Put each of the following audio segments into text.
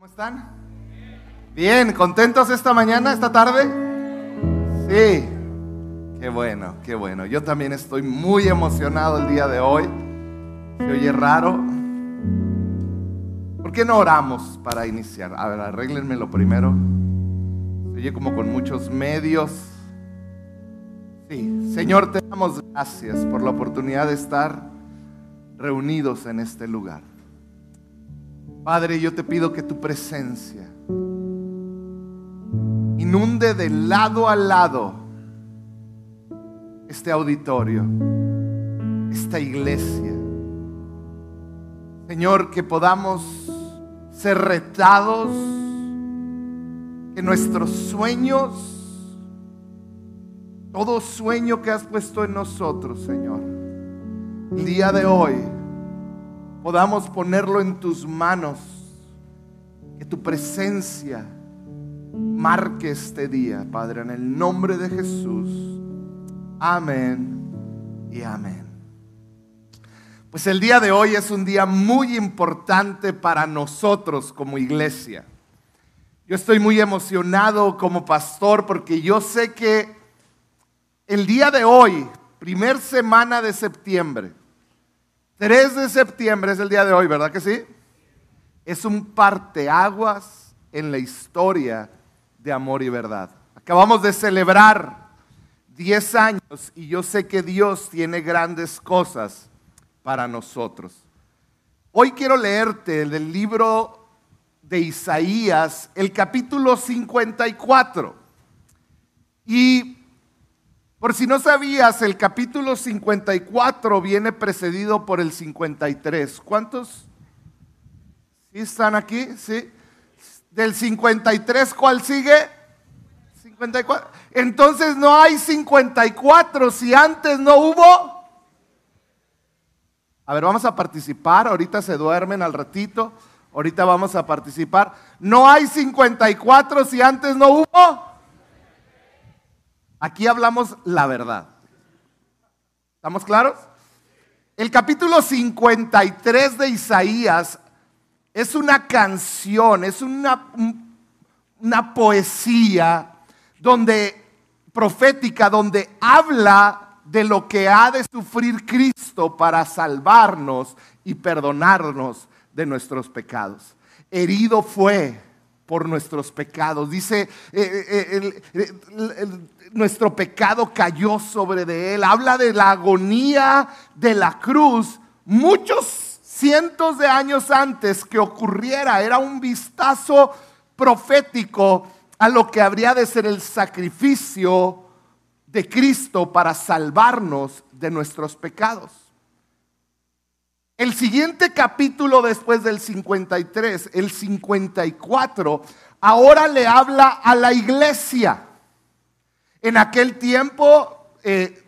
¿Cómo están? Bien, ¿contentos esta mañana, esta tarde? Sí, qué bueno, qué bueno. Yo también estoy muy emocionado el día de hoy. Se oye raro. ¿Por qué no oramos para iniciar? A ver, arréglenmelo primero. Se oye como con muchos medios. Sí, Señor, te damos gracias por la oportunidad de estar reunidos en este lugar. Padre, yo te pido que tu presencia inunde de lado a lado este auditorio, esta iglesia. Señor, que podamos ser retados, que nuestros sueños, todo sueño que has puesto en nosotros, Señor, el día de hoy, podamos ponerlo en tus manos, que tu presencia marque este día, Padre, en el nombre de Jesús. Amén y amén. Pues el día de hoy es un día muy importante para nosotros como iglesia. Yo estoy muy emocionado como pastor porque yo sé que el día de hoy, primer semana de septiembre, 3 de septiembre es el día de hoy, ¿verdad que sí? Es un parteaguas en la historia de amor y verdad. Acabamos de celebrar 10 años y yo sé que Dios tiene grandes cosas para nosotros. Hoy quiero leerte del libro de Isaías, el capítulo 54. Y por si no sabías, el capítulo 54 viene precedido por el 53. ¿Cuántos? ¿Sí están aquí? ¿Sí? Del 53, ¿cuál sigue? 54. Entonces no hay 54 si antes no hubo. A ver, vamos a participar. Ahorita se duermen al ratito. Ahorita vamos a participar. No hay 54 si antes no hubo. Aquí hablamos la verdad. ¿Estamos claros? El capítulo 53 de Isaías es una canción, es una, una poesía donde profética donde habla de lo que ha de sufrir Cristo para salvarnos y perdonarnos de nuestros pecados. Herido fue por nuestros pecados. Dice, eh, eh, nuestro pecado cayó sobre de él. Habla de la agonía de la cruz. Muchos cientos de años antes que ocurriera, era un vistazo profético a lo que habría de ser el sacrificio de Cristo para salvarnos de nuestros pecados. El siguiente capítulo después del 53, el 54, ahora le habla a la iglesia. En aquel tiempo, eh,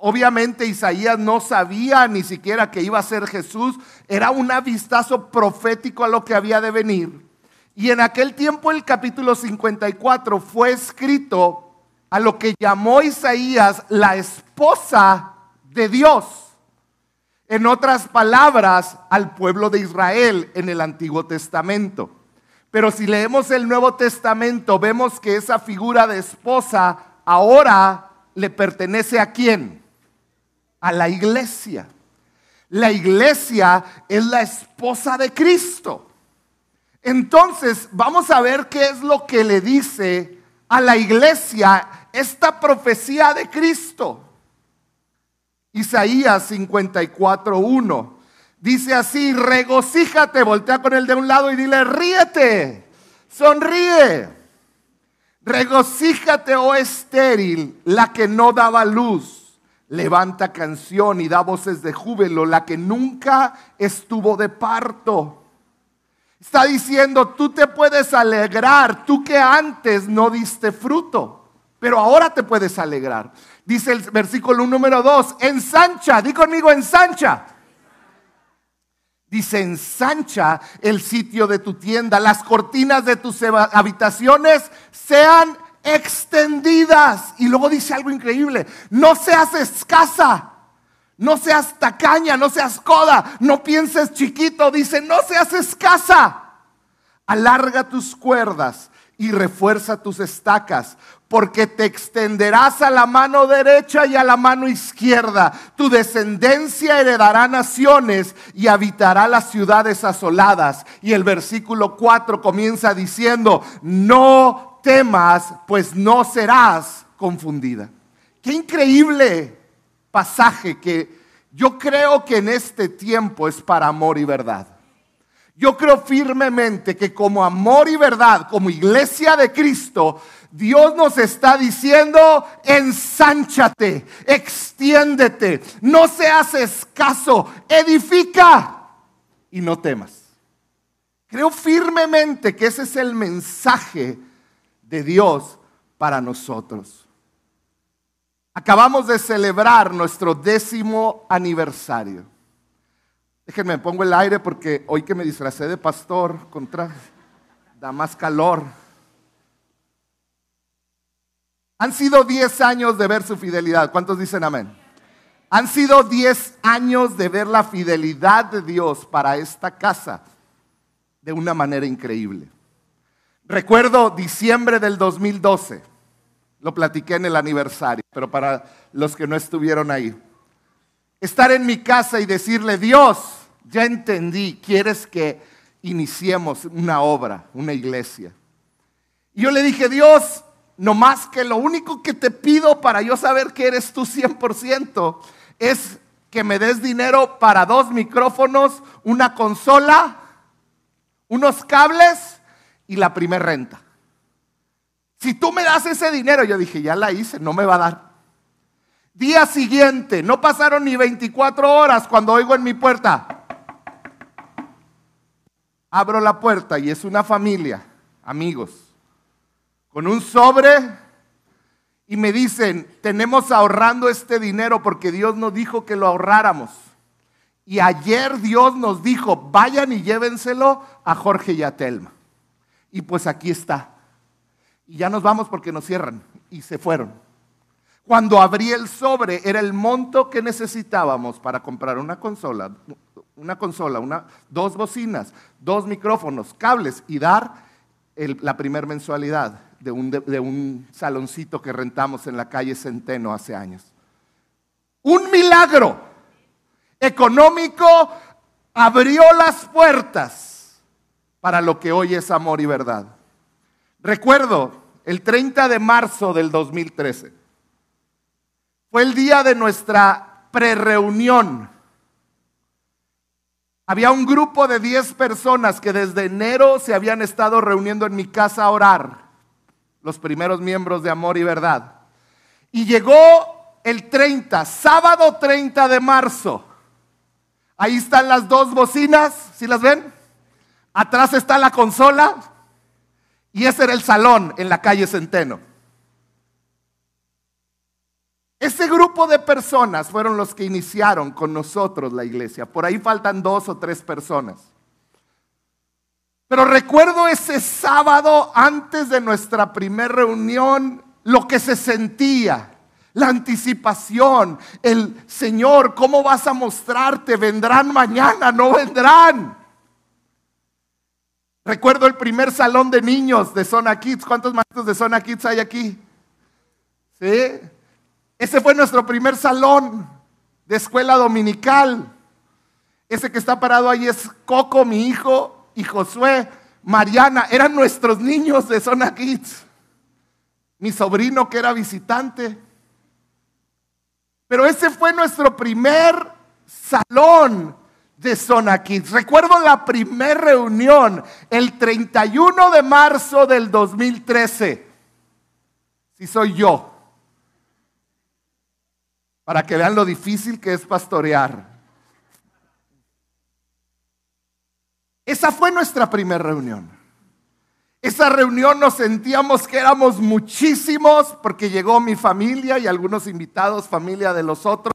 obviamente Isaías no sabía ni siquiera que iba a ser Jesús, era un vistazo profético a lo que había de venir. Y en aquel tiempo el capítulo 54 fue escrito a lo que llamó Isaías la esposa de Dios. En otras palabras, al pueblo de Israel en el Antiguo Testamento. Pero si leemos el Nuevo Testamento, vemos que esa figura de esposa ahora le pertenece a quién? A la iglesia. La iglesia es la esposa de Cristo. Entonces, vamos a ver qué es lo que le dice a la iglesia esta profecía de Cristo. Isaías 54.1. Dice así, regocíjate, voltea con el de un lado y dile, ríete, sonríe. Regocíjate, oh estéril, la que no daba luz. Levanta canción y da voces de júbilo, la que nunca estuvo de parto. Está diciendo, tú te puedes alegrar, tú que antes no diste fruto, pero ahora te puedes alegrar. Dice el versículo número 2, ensancha, di conmigo ensancha. Dice, ensancha el sitio de tu tienda, las cortinas de tus habitaciones sean extendidas. Y luego dice algo increíble, no seas escasa, no seas tacaña, no seas coda, no pienses chiquito, dice, no seas escasa. alarga tus cuerdas y refuerza tus estacas, porque te extenderás a la mano derecha y a la mano izquierda. Tu descendencia heredará naciones y habitará las ciudades asoladas. Y el versículo 4 comienza diciendo, no temas, pues no serás confundida. Qué increíble pasaje que yo creo que en este tiempo es para amor y verdad. Yo creo firmemente que como amor y verdad, como iglesia de Cristo, Dios nos está diciendo, ensánchate, extiéndete, no seas escaso, edifica y no temas. Creo firmemente que ese es el mensaje de Dios para nosotros. Acabamos de celebrar nuestro décimo aniversario. Déjenme, pongo el aire porque hoy que me disfracé de pastor, contra, da más calor. Han sido 10 años de ver su fidelidad. ¿Cuántos dicen amén? Han sido 10 años de ver la fidelidad de Dios para esta casa de una manera increíble. Recuerdo diciembre del 2012 lo platiqué en el aniversario, pero para los que no estuvieron ahí. Estar en mi casa y decirle, Dios, ya entendí, quieres que iniciemos una obra, una iglesia. Y yo le dije, Dios, no más que lo único que te pido para yo saber que eres tú 100% es que me des dinero para dos micrófonos, una consola, unos cables y la primer renta. Si tú me das ese dinero, yo dije, ya la hice, no me va a dar. Día siguiente, no pasaron ni 24 horas cuando oigo en mi puerta. Abro la puerta y es una familia, amigos, con un sobre y me dicen, tenemos ahorrando este dinero porque Dios nos dijo que lo ahorráramos. Y ayer Dios nos dijo, vayan y llévenselo a Jorge y a Telma. Y pues aquí está y ya nos vamos porque nos cierran. Y se fueron. Cuando abrí el sobre era el monto que necesitábamos para comprar una consola, una consola, dos bocinas, dos micrófonos, cables y dar la primer mensualidad de un saloncito que rentamos en la calle Centeno hace años. Un milagro económico abrió las puertas para lo que hoy es amor y verdad. Recuerdo el 30 de marzo del 2013. Fue el día de nuestra prereunión. Había un grupo de 10 personas que desde enero se habían estado reuniendo en mi casa a orar, los primeros miembros de Amor y Verdad. Y llegó el 30, sábado 30 de marzo. Ahí están las dos bocinas, ¿sí las ven? Atrás está la consola y ese era el salón en la calle Centeno. Ese grupo de personas fueron los que iniciaron con nosotros la iglesia. Por ahí faltan dos o tres personas. Pero recuerdo ese sábado antes de nuestra primera reunión, lo que se sentía, la anticipación, el Señor, ¿cómo vas a mostrarte? ¿Vendrán mañana? ¿No vendrán? Recuerdo el primer salón de niños de Zona Kids. ¿Cuántos maestros de Zona Kids hay aquí? ¿Sí? Ese fue nuestro primer salón de escuela dominical. Ese que está parado ahí es Coco, mi hijo, y Josué, Mariana. Eran nuestros niños de Zona Kids. Mi sobrino que era visitante. Pero ese fue nuestro primer salón de Zona Kids. Recuerdo la primera reunión, el 31 de marzo del 2013. Si soy yo. Para que vean lo difícil que es pastorear. Esa fue nuestra primera reunión. Esa reunión nos sentíamos que éramos muchísimos porque llegó mi familia y algunos invitados, familia de los otros.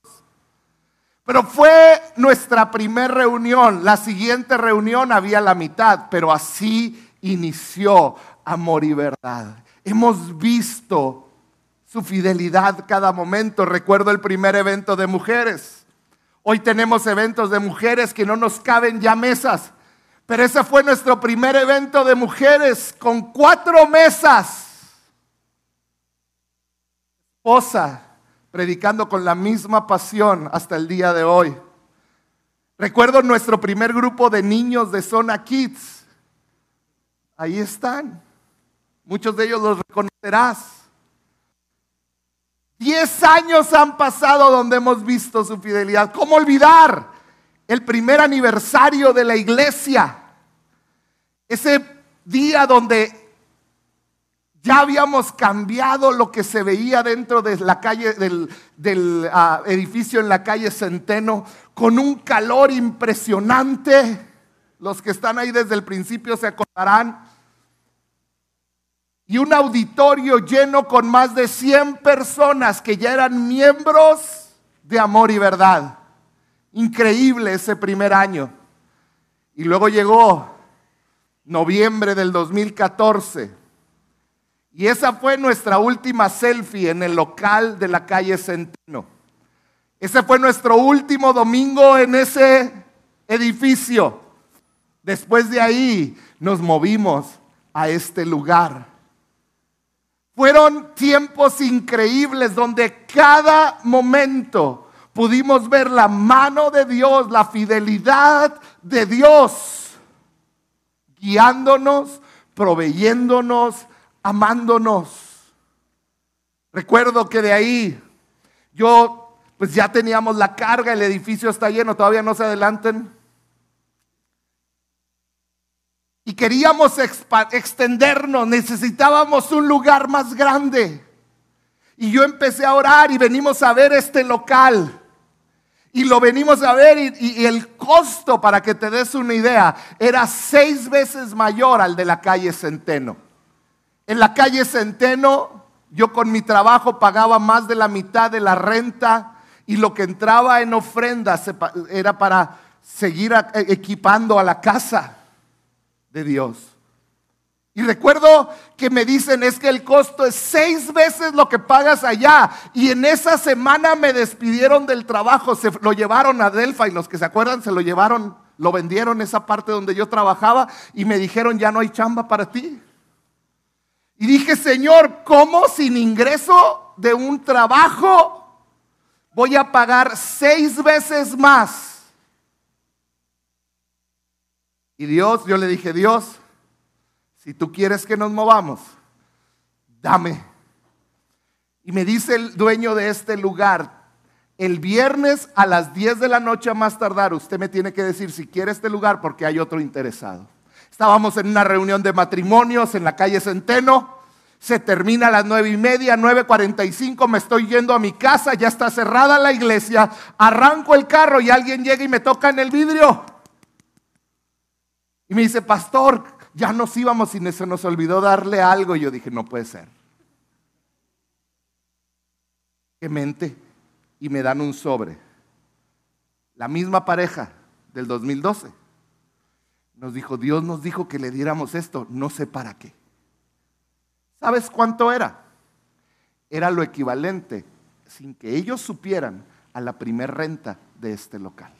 Pero fue nuestra primera reunión. La siguiente reunión había la mitad, pero así inició amor y verdad. Hemos visto su fidelidad cada momento. Recuerdo el primer evento de mujeres. Hoy tenemos eventos de mujeres que no nos caben ya mesas Pero ese fue nuestro primer evento de mujeres con cuatro mesas. Esposa, predicando con la misma pasión hasta el día de hoy. Recuerdo nuestro primer grupo de niños de Zona Kids. Ahí están. Muchos de ellos los reconocerás. Diez años han pasado donde hemos visto su fidelidad. ¿Cómo olvidar el primer aniversario de la iglesia? Ese día donde ya habíamos cambiado lo que se veía dentro de la calle, del, ah, edificio en la calle Centeno, con un calor impresionante. Los que están ahí desde el principio se acordarán y un auditorio lleno con más de 100 personas que ya eran miembros de Amor y Verdad. Increíble ese primer año. Y luego llegó noviembre del 2014. Y esa fue nuestra última selfie en el local de la calle Centeno. Ese fue nuestro último domingo en ese edificio. Después de ahí nos movimos a este lugar. Fueron tiempos increíbles donde cada momento pudimos ver la mano de Dios, la fidelidad de Dios, guiándonos, proveyéndonos, amándonos. Recuerdo que de ahí yo, pues ya teníamos la carga, el edificio está lleno, todavía no se adelanten. Y queríamos extendernos, necesitábamos un lugar más grande. Y yo empecé a orar y venimos a ver este local. Y lo venimos a ver y, el costo, para que te des una idea, era seis veces mayor al de la calle Centeno. En la calle Centeno, yo con mi trabajo pagaba más de la mitad de la renta y lo que entraba en ofrendas era para seguir equipando a la casa de Dios. Y recuerdo que me dicen es que el costo es seis veces lo que pagas allá. Y en esa semana me despidieron del trabajo, se lo llevaron a Delfa y los que se acuerdan se lo llevaron, lo vendieron esa parte donde yo trabajaba y me dijeron ya no hay chamba para ti. Y dije, Señor, ¿cómo sin ingreso de un trabajo voy a pagar seis veces más Y Dios, yo le dije, Dios, si tú quieres que nos movamos, dame. Y me dice el dueño de este lugar, el viernes a las 10 de la noche a más tardar, usted me tiene que decir si quiere este lugar porque hay otro interesado. Estábamos en una reunión de matrimonios en la calle Centeno. Se termina a las nueve y media, 9.45, me estoy yendo a mi casa, ya está cerrada la iglesia, arranco el carro y alguien llega y me toca en el vidrio. Y me dice, pastor, ya nos íbamos y se nos olvidó darle algo. Y yo dije, no puede ser. Que mente y me dan un sobre. La misma pareja del 2012 nos dijo, Dios nos dijo que le diéramos esto, no sé para qué. ¿Sabes cuánto era? Era lo equivalente, sin que ellos supieran, a la primer renta de este local.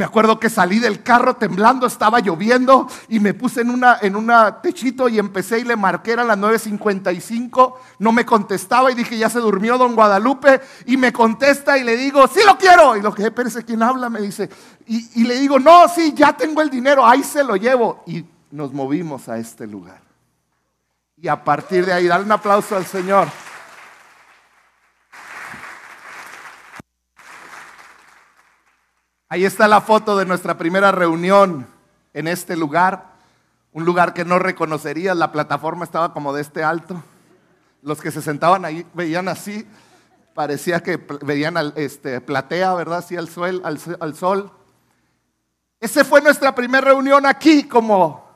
Me acuerdo que salí del carro temblando, estaba lloviendo y me puse en una en una techito y empecé y le marqué a las 9.55, no me contestaba y dije, ya se durmió don Guadalupe y me contesta y le digo, sí lo quiero. Y lo que espérese, ¿quién habla? Me dice, y, y le digo, no, sí, ya tengo el dinero, ahí se lo llevo. Y nos movimos a este lugar. Y a partir de ahí, dale un aplauso al Señor. Ahí está la foto de nuestra primera reunión en este lugar, un lugar que no reconocerías, la plataforma estaba como de este alto. Los que se sentaban ahí veían así, parecía que veían al, este, platea, ¿verdad? Así al sol, al, al sol. Esa fue nuestra primera reunión aquí como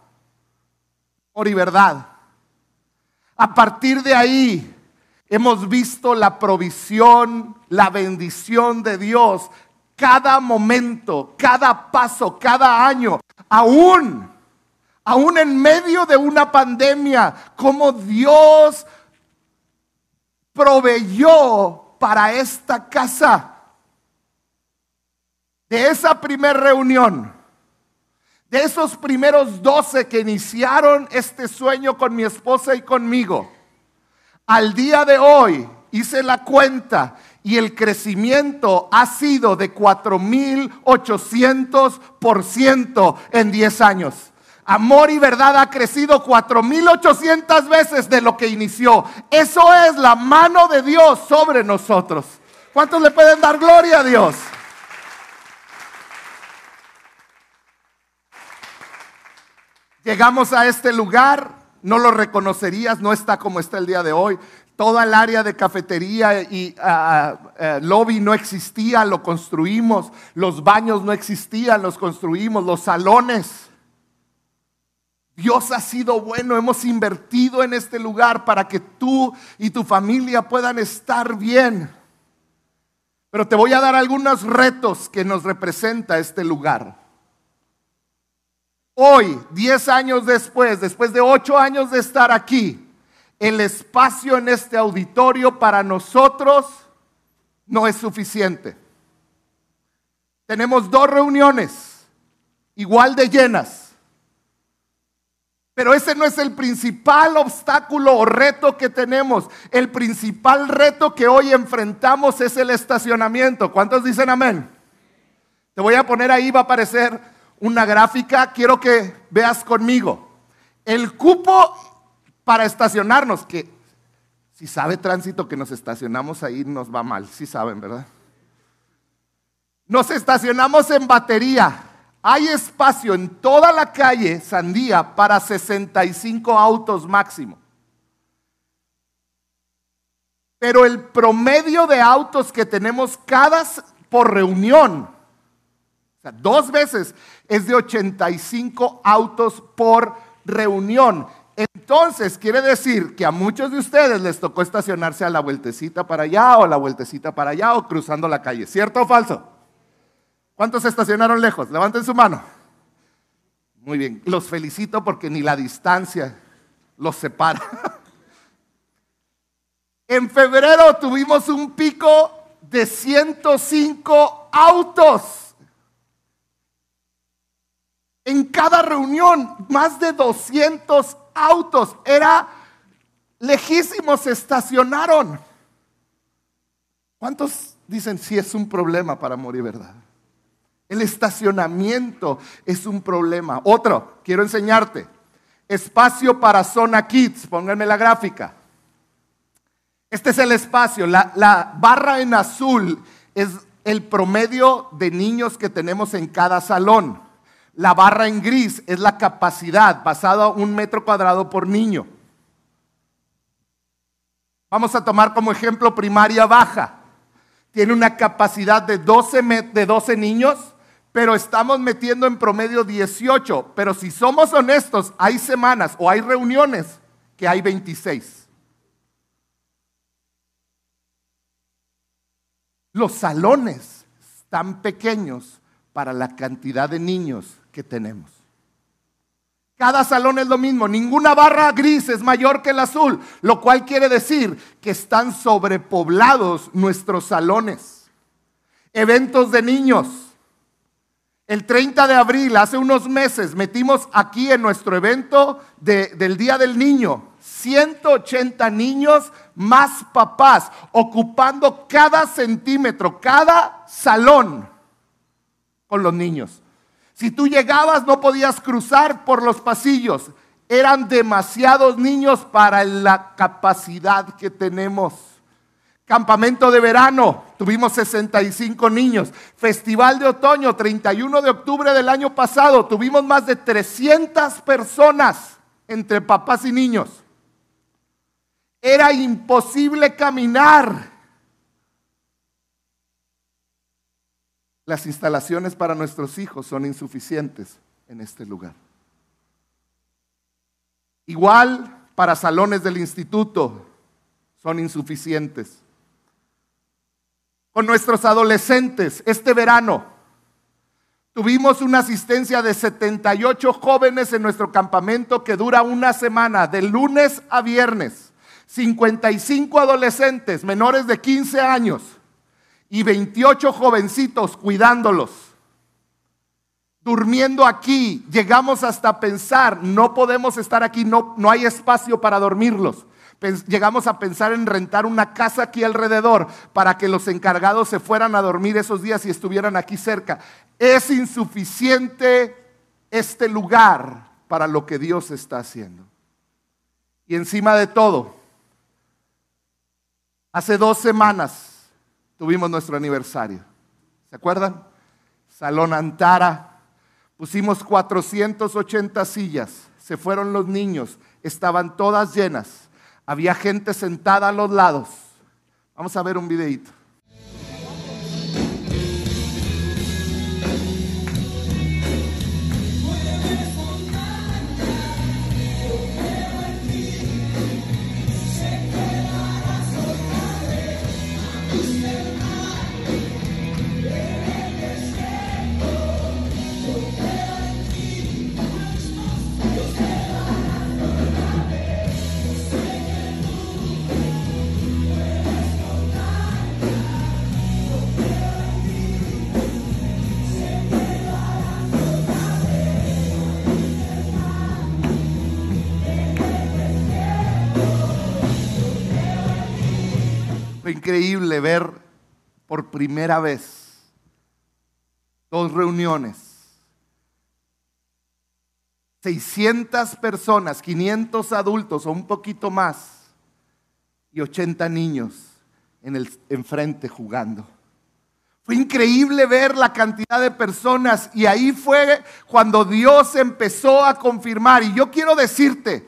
por verdad. A partir de ahí hemos visto la provisión, la bendición de Dios cada momento, cada paso, cada año, aún, aún en medio de una pandemia, como Dios proveyó para esta casa. De esa primera reunión, De esos primeros 12 que iniciaron este sueño con mi esposa y conmigo, al día de hoy hice la cuenta y el crecimiento ha sido de 4.800% en 10 años. Amor y verdad ha crecido 4.800 veces de lo que inició. Eso es la mano de Dios sobre nosotros. ¿Cuántos le pueden dar gloria a Dios? Llegamos a este lugar, no lo reconocerías, no está como está el día de hoy. Toda el área de cafetería y ah, ah, eh, lobby no existía, lo construimos. Los baños no existían, los construimos. Los salones. Dios ha sido bueno, hemos invertido en este lugar para que tú y tu familia puedan estar bien. Pero te voy a dar algunos retos que nos representa este lugar. Hoy, 10 años después, después de 8 años de estar aquí, el espacio en este auditorio para nosotros no es suficiente. Tenemos dos reuniones igual de llenas. Pero ese no es el principal obstáculo o reto que tenemos. El principal reto que hoy enfrentamos es el estacionamiento. ¿Cuántos dicen amén? Te voy a poner ahí, va a aparecer una gráfica. Quiero que veas conmigo. El cupo para estacionarnos, que si sabe tránsito que nos estacionamos ahí nos va mal, si saben, ¿verdad? Nos estacionamos en batería. Hay espacio en toda la calle Sandía para 65 autos máximo. Pero el promedio de autos que tenemos cada por reunión, o sea, dos veces, es de 85 autos por reunión. Entonces, quiere decir que a muchos de ustedes les tocó estacionarse a la vueltecita para allá o la vueltecita para allá o cruzando la calle. ¿Cierto o falso? ¿Cuántos se estacionaron lejos? Levanten su mano. Muy bien, los felicito porque ni la distancia los separa. En febrero tuvimos un pico de 105 autos. En cada reunión, más de 200 autos, era lejísimos, se estacionaron. ¿Cuántos dicen si es un problema para morir, verdad? El estacionamiento es un problema. Otro, quiero enseñarte. Espacio para zona kids, pónganme la gráfica. Este es el espacio. La, la barra en azul es el promedio de niños que tenemos en cada salón. La barra en gris es la capacidad basada en un metro cuadrado por niño. Vamos a tomar como ejemplo primaria baja. Tiene una capacidad de 12, de 12 niños, pero estamos metiendo en promedio 18. Pero si somos honestos, hay semanas o hay reuniones que hay 26. Los salones están pequeños para la cantidad de niños que tenemos. Cada salón es lo mismo, ninguna barra gris es mayor que el azul, lo cual quiere decir que están sobrepoblados nuestros salones. Eventos de niños. El 30 de abril, hace unos meses, metimos aquí en nuestro evento del Día del Niño 180 niños más papás, ocupando cada centímetro, cada salón con los niños. Si tú llegabas no podías cruzar por los pasillos. Eran demasiados niños para la capacidad que tenemos. Campamento de verano, tuvimos 65 niños. Festival de otoño, 31 de octubre del año pasado, tuvimos más de 300 personas entre papás y niños. Era imposible caminar Las instalaciones para nuestros hijos son insuficientes en este lugar. Igual para salones del instituto son insuficientes. Con nuestros adolescentes, este verano tuvimos una asistencia de 78 jóvenes en nuestro campamento que dura una semana, de lunes a viernes. 55 adolescentes menores de 15 años y 28 jovencitos cuidándolos. durmiendo aquí, llegamos hasta pensar, no podemos estar aquí, no, no hay espacio para dormirlos. Llegamos a pensar en rentar una casa aquí alrededor para que los encargados se fueran a dormir esos días y estuvieran aquí cerca. Es insuficiente este lugar para lo que Dios está haciendo. Y encima de todo, hace dos semanas tuvimos nuestro aniversario. ¿Se acuerdan? Salón Antara, Pusimos 480 sillas, se fueron los niños, estaban todas llenas, había gente sentada a los lados. Vamos a ver un videito. Increíble ver por primera vez dos reuniones. 600 personas, 500 adultos o un poquito más y 80 niños en el enfrente jugando. Fue increíble ver la cantidad de personas y ahí fue cuando Dios empezó a confirmar. Y yo quiero decirte,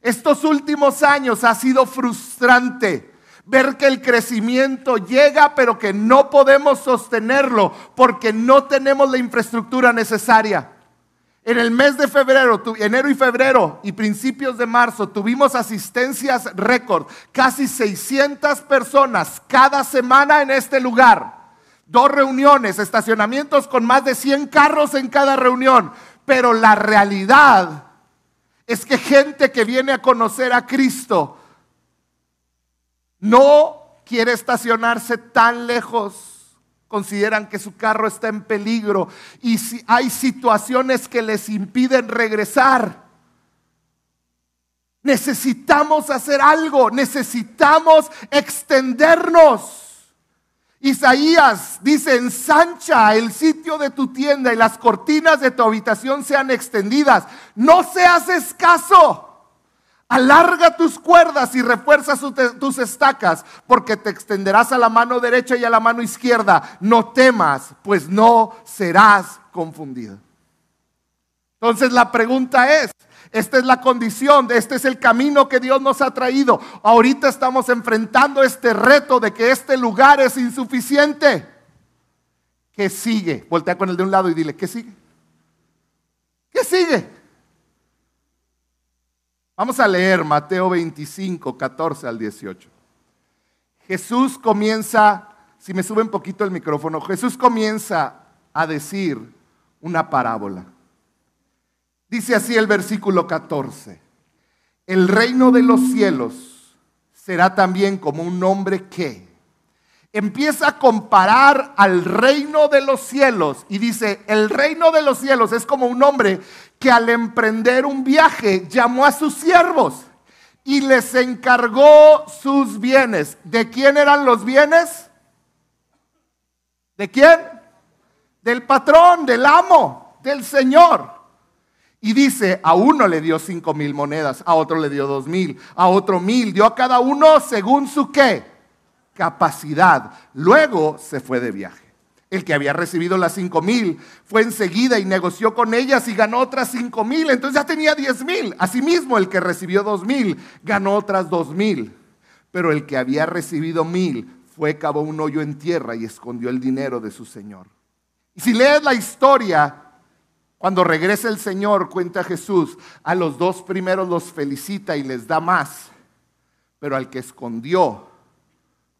estos últimos años ha sido frustrante ver que el crecimiento llega, pero que no podemos sostenerlo porque no tenemos la infraestructura necesaria. En el mes de febrero, enero y febrero y principios de marzo tuvimos asistencias récord, casi 600 personas cada semana en este lugar. Dos reuniones, estacionamientos con más de 100 carros en cada reunión. Pero la realidad es que gente que viene a conocer a Cristo no quiere estacionarse tan lejos. Consideran que su carro está en peligro y si hay situaciones que les impiden regresar. Necesitamos hacer algo, necesitamos extendernos. Isaías dice, ensancha el sitio de tu tienda y las cortinas de tu habitación sean extendidas. No seas escaso. Alarga tus cuerdas y refuerza tus estacas, porque te extenderás a la mano derecha y a la mano izquierda. No temas, pues no serás confundido. Entonces la pregunta es, esta es la condición, este es el camino que Dios nos ha traído. Ahorita estamos enfrentando este reto de que este lugar es insuficiente. ¿Qué sigue? Voltea con el de un lado y dile, ¿qué sigue? ¿Qué sigue? Vamos a leer Mateo 25, 14 al 18. Jesús comienza, si me sube un poquito el micrófono, Jesús comienza a decir una parábola. Dice así el versículo 14, el reino de los cielos será también como un hombre que empieza a comparar al reino de los cielos y dice, el reino de los cielos es como un hombre que al emprender un viaje llamó a sus siervos y les encargó sus bienes. ¿De quién eran los bienes? ¿De quién? Del patrón, del amo, del Señor. Y dice, a uno le dio cinco mil monedas, a otro le dio dos mil, a otro mil, dio a cada uno según su qué, capacidad. Luego se fue de viaje. El que había recibido las cinco mil fue enseguida y negoció con ellas y ganó otras cinco mil. Entonces ya tenía diez mil. Asimismo, el que recibió dos mil ganó otras dos mil. Pero el que había recibido mil fue, cavó un hoyo en tierra y escondió el dinero de su señor. Y si lees la historia, cuando regresa el Señor, cuenta Jesús, a los dos primeros los felicita y les da más. Pero al que escondió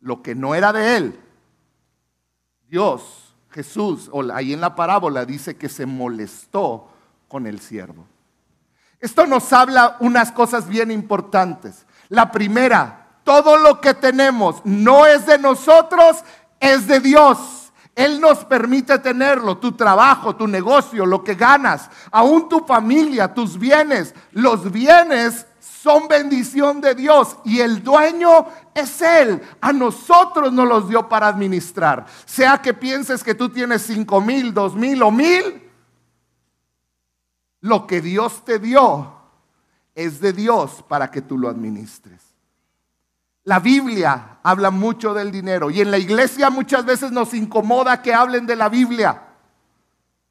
lo que no era de él, Dios, Jesús, o ahí en la parábola dice que se molestó con el siervo. Esto nos habla unas cosas bien importantes. La primera, todo lo que tenemos no es de nosotros, es de Dios. Él nos permite tenerlo, tu trabajo, tu negocio, lo que ganas, aún tu familia, tus bienes. Los bienes son bendición de Dios y el dueño es Él. A nosotros nos los dio para administrar. Sea que pienses que tú tienes cinco mil, dos mil o mil, lo que Dios te dio es de Dios para que tú lo administres. La Biblia habla mucho del dinero y en la iglesia muchas veces nos incomoda que hablen de la Biblia.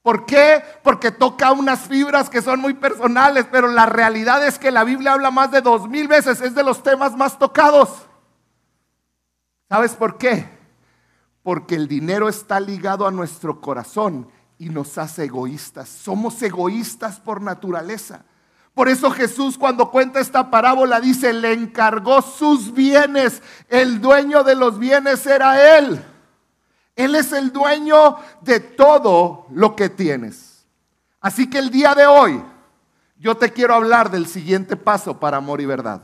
¿Por qué? Porque toca unas fibras que son muy personales, pero la realidad es que la Biblia habla más de dos mil veces, es de los temas más tocados. ¿Sabes por qué? Porque el dinero está ligado a nuestro corazón y nos hace egoístas. Somos egoístas por naturaleza. Por eso Jesús cuando cuenta esta parábola dice, le encargó sus bienes. El dueño de los bienes era Él. Él es el dueño de todo lo que tienes. Así que el día de hoy yo te quiero hablar del siguiente paso para amor y verdad.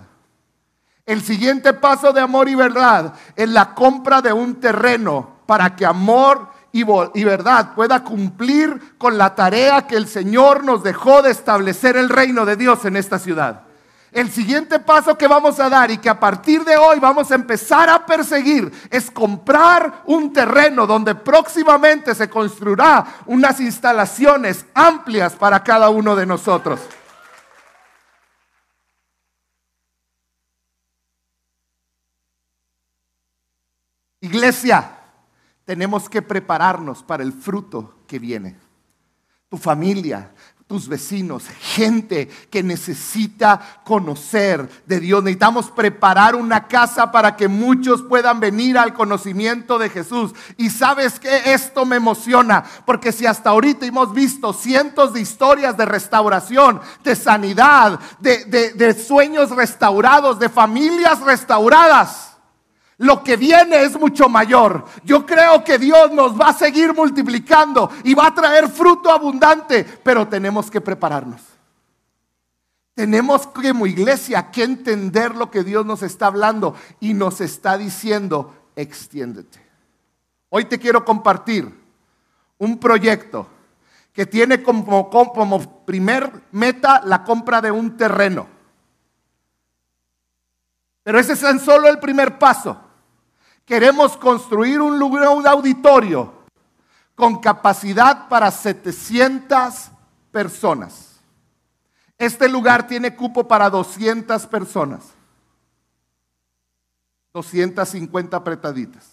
El siguiente paso de amor y verdad es la compra de un terreno para que amor y, verdad pueda cumplir con la tarea que el Señor nos dejó de establecer el reino de Dios en esta ciudad. El siguiente paso que vamos a dar y que a partir de hoy vamos a empezar a perseguir es comprar un terreno donde próximamente se construirá unas instalaciones amplias para cada uno de nosotros. Iglesia, tenemos que prepararnos para el fruto que viene. Tu familia, tus vecinos, gente que necesita conocer de Dios. Necesitamos preparar una casa para que muchos puedan venir al conocimiento de Jesús. Y sabes que esto me emociona, porque si hasta ahorita hemos visto cientos de historias de restauración, de sanidad, de, de sueños restaurados, de familias restauradas lo que viene es mucho mayor. Yo creo que Dios nos va a seguir multiplicando y va a traer fruto abundante, pero tenemos que prepararnos. Tenemos como iglesia que entender lo que Dios nos está hablando y nos está diciendo, extiéndete. Hoy te quiero compartir un proyecto que tiene como, como primer meta la compra de un terreno. Pero ese es tan solo el primer paso. Queremos construir un lugar, un auditorio con capacidad para 700 personas. Este lugar tiene cupo para 200 personas. 250 apretaditas.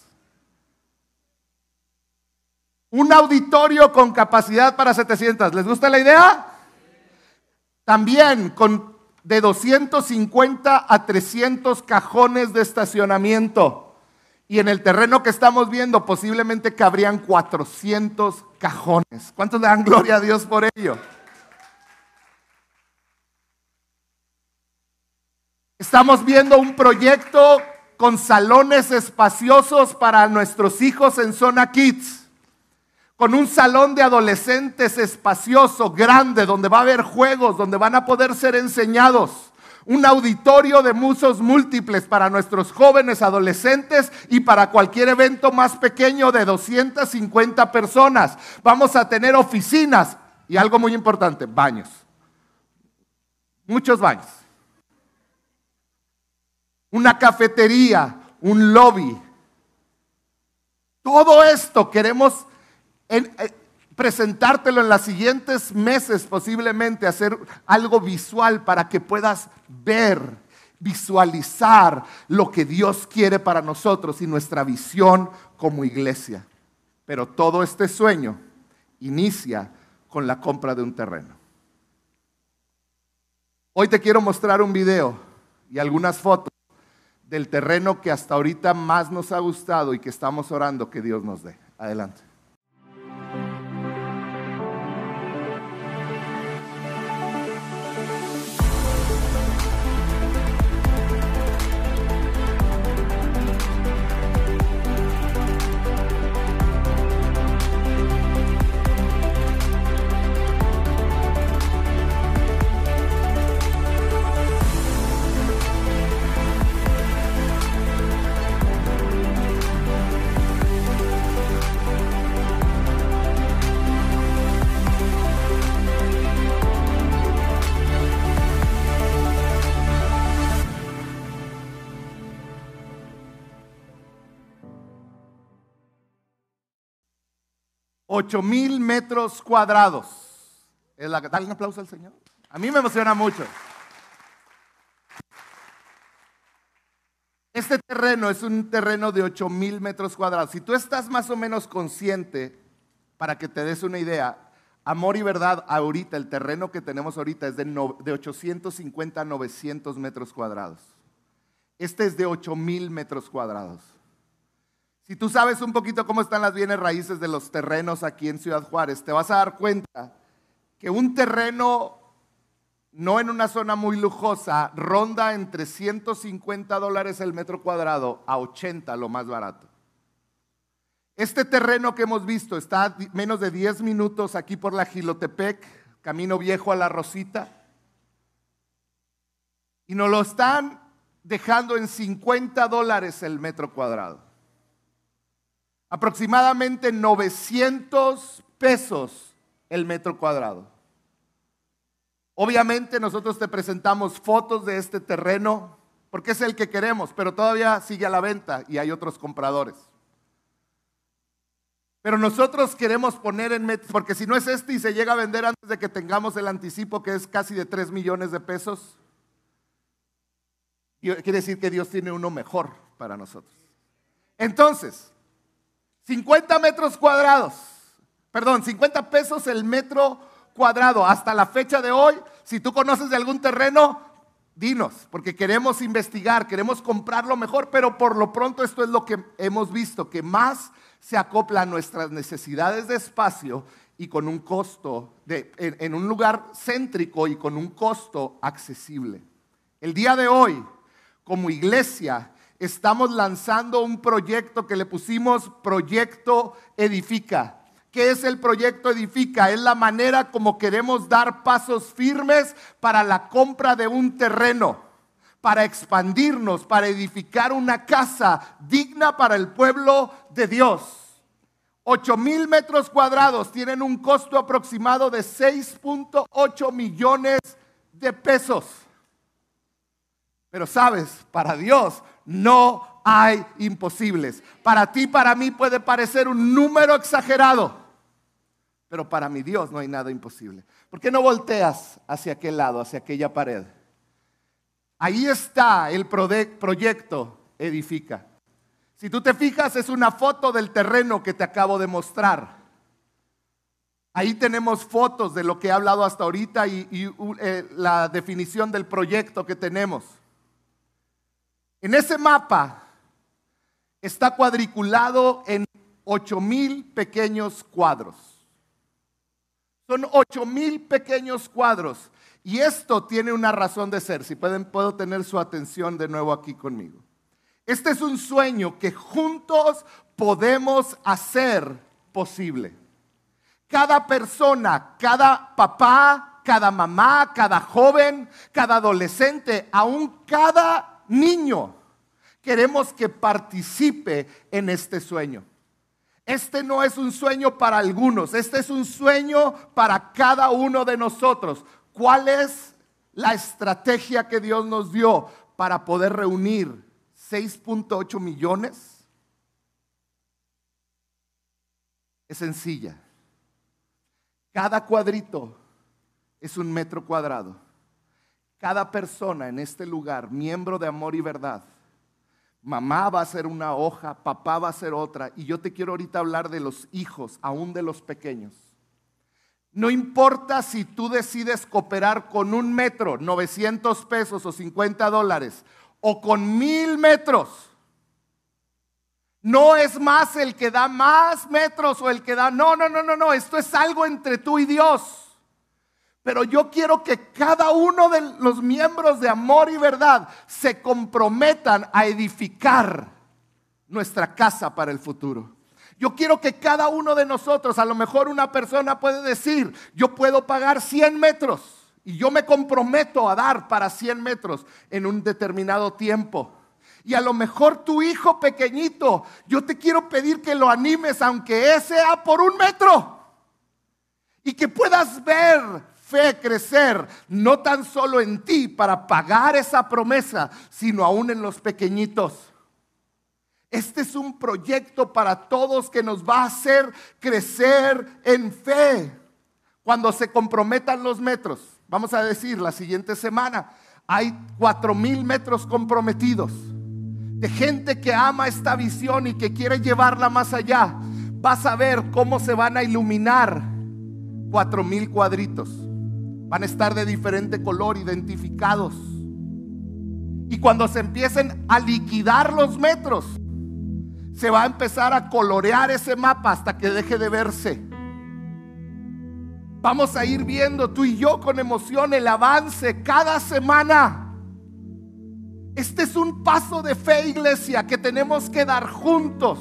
Un auditorio con capacidad para 700. ¿Les gusta la idea? También con de 250 a 300 cajones de estacionamiento. Y en el terreno que estamos viendo posiblemente cabrían 400 cajones. ¿Cuántos le dan gloria a Dios por ello? Estamos viendo un proyecto con salones espaciosos para nuestros hijos en zona kids, con un salón de adolescentes espacioso, grande, donde va a haber juegos, donde van a poder ser enseñados un auditorio de musos múltiples para nuestros jóvenes, adolescentes y para cualquier evento más pequeño de 250 personas. Vamos a tener oficinas y algo muy importante, baños. Muchos baños. Una cafetería, un lobby. Todo esto queremos en, eh, presentártelo en los siguientes meses, posiblemente hacer algo visual para que puedas ver, visualizar lo que Dios quiere para nosotros y nuestra visión como iglesia. Pero todo este sueño inicia con la compra de un terreno. Hoy te quiero mostrar un video y algunas fotos del terreno que hasta ahorita más nos ha gustado y que estamos orando que Dios nos dé. Adelante. 8 mil metros cuadrados. Dale un aplauso al Señor. A mí me emociona mucho. Este terreno es un terreno de 8 mil metros cuadrados. Si tú estás más o menos consciente, para que te des una idea, amor y verdad, ahorita, el terreno que tenemos ahorita es de, de 850 a 900 metros cuadrados. Este es de 8 mil metros cuadrados. Si tú sabes un poquito cómo están las bienes raíces de los terrenos aquí en Ciudad Juárez, te vas a dar cuenta que un terreno no en una zona muy lujosa ronda entre 150 dólares el metro cuadrado a 80 lo más barato. Este terreno que hemos visto está menos de 10 minutos aquí por la Gilotepec, camino viejo a la Rosita. Y nos lo están dejando en 50 dólares el metro cuadrado aproximadamente 900 pesos el metro cuadrado. Obviamente nosotros te presentamos fotos de este terreno porque es el que queremos, pero todavía sigue a la venta y hay otros compradores. Pero nosotros queremos poner en metro, porque si no es este y se llega a vender antes de que tengamos el anticipo que es casi de 3 millones de pesos, quiere decir que Dios tiene uno mejor para nosotros. Entonces, 50 metros cuadrados, perdón, 50 pesos el metro cuadrado. Hasta la fecha de hoy, si tú conoces de algún terreno, dinos, porque queremos investigar, queremos comprarlo mejor, pero por lo pronto esto es lo que hemos visto, que más se acopla a nuestras necesidades de espacio y con un costo, en, en un lugar céntrico y con un costo accesible. El día de hoy, como iglesia, estamos lanzando un proyecto que le pusimos Proyecto Edifica. ¿Qué es el proyecto Edifica? Es la manera como queremos dar pasos firmes para la compra de un terreno, para expandirnos, para edificar una casa digna para el pueblo de Dios. 8 mil metros cuadrados tienen un costo aproximado de 6.8 millones de pesos. Pero sabes, para Dios no hay imposibles. Para ti, para mí puede parecer un número exagerado, pero para mi Dios no hay nada imposible. ¿Por qué no volteas hacia aquel lado, hacia aquella pared? Ahí está el proyecto Edifica. Si tú te fijas, es una foto del terreno que te acabo de mostrar. Ahí tenemos fotos de lo que he hablado hasta ahorita y, eh, la definición del proyecto que tenemos. En ese mapa está cuadriculado en ocho mil pequeños cuadros. Son ocho mil pequeños cuadros. Y esto tiene una razón de ser. Si pueden, puedo tener su atención de nuevo aquí conmigo. Este es un sueño que juntos podemos hacer posible. Cada persona, cada papá, cada mamá, cada joven, cada adolescente, aún cada niño. Queremos que participe en este sueño. Este no es un sueño para algunos, este es un sueño para cada uno de nosotros. ¿Cuál es la estrategia que Dios nos dio para poder reunir 6.8 millones? Es sencilla. Cada cuadrito es un metro cuadrado. Cada persona en este lugar, miembro de amor y verdad, mamá va a ser una hoja, papá va a ser otra, y yo te quiero ahorita hablar de los hijos, aún de los pequeños. No importa si tú decides cooperar con un metro, 900 pesos o 50 dólares, o con mil metros. No es más el que da más metros o el que da... No, no, no, no, no. Esto es algo entre tú y Dios. Pero yo quiero que cada uno de los miembros de amor y verdad se comprometan a edificar nuestra casa para el futuro. Yo quiero que cada uno de nosotros, a lo mejor una persona puede decir, yo puedo pagar 100 metros y yo me comprometo a dar para 100 metros en un determinado tiempo. Y a lo mejor tu hijo pequeñito, yo te quiero pedir que lo animes, aunque sea por un metro. Y que puedas ver fe crecer, no tan solo en ti para pagar esa promesa, sino aún en los pequeñitos. Este es un proyecto para todos que nos va a hacer crecer en fe. Cuando se comprometan los metros, vamos a decir la siguiente semana, hay cuatro mil metros comprometidos de gente que ama esta visión y que quiere llevarla más allá. Vas a ver cómo se van a iluminar cuatro mil cuadritos. Van a estar de diferente color, identificados. Y cuando se empiecen a liquidar los metros, se va a empezar a colorear ese mapa hasta que deje de verse. Vamos a ir viendo tú y yo con emoción el avance cada semana. Este es un paso de fe, iglesia, que tenemos que dar juntos.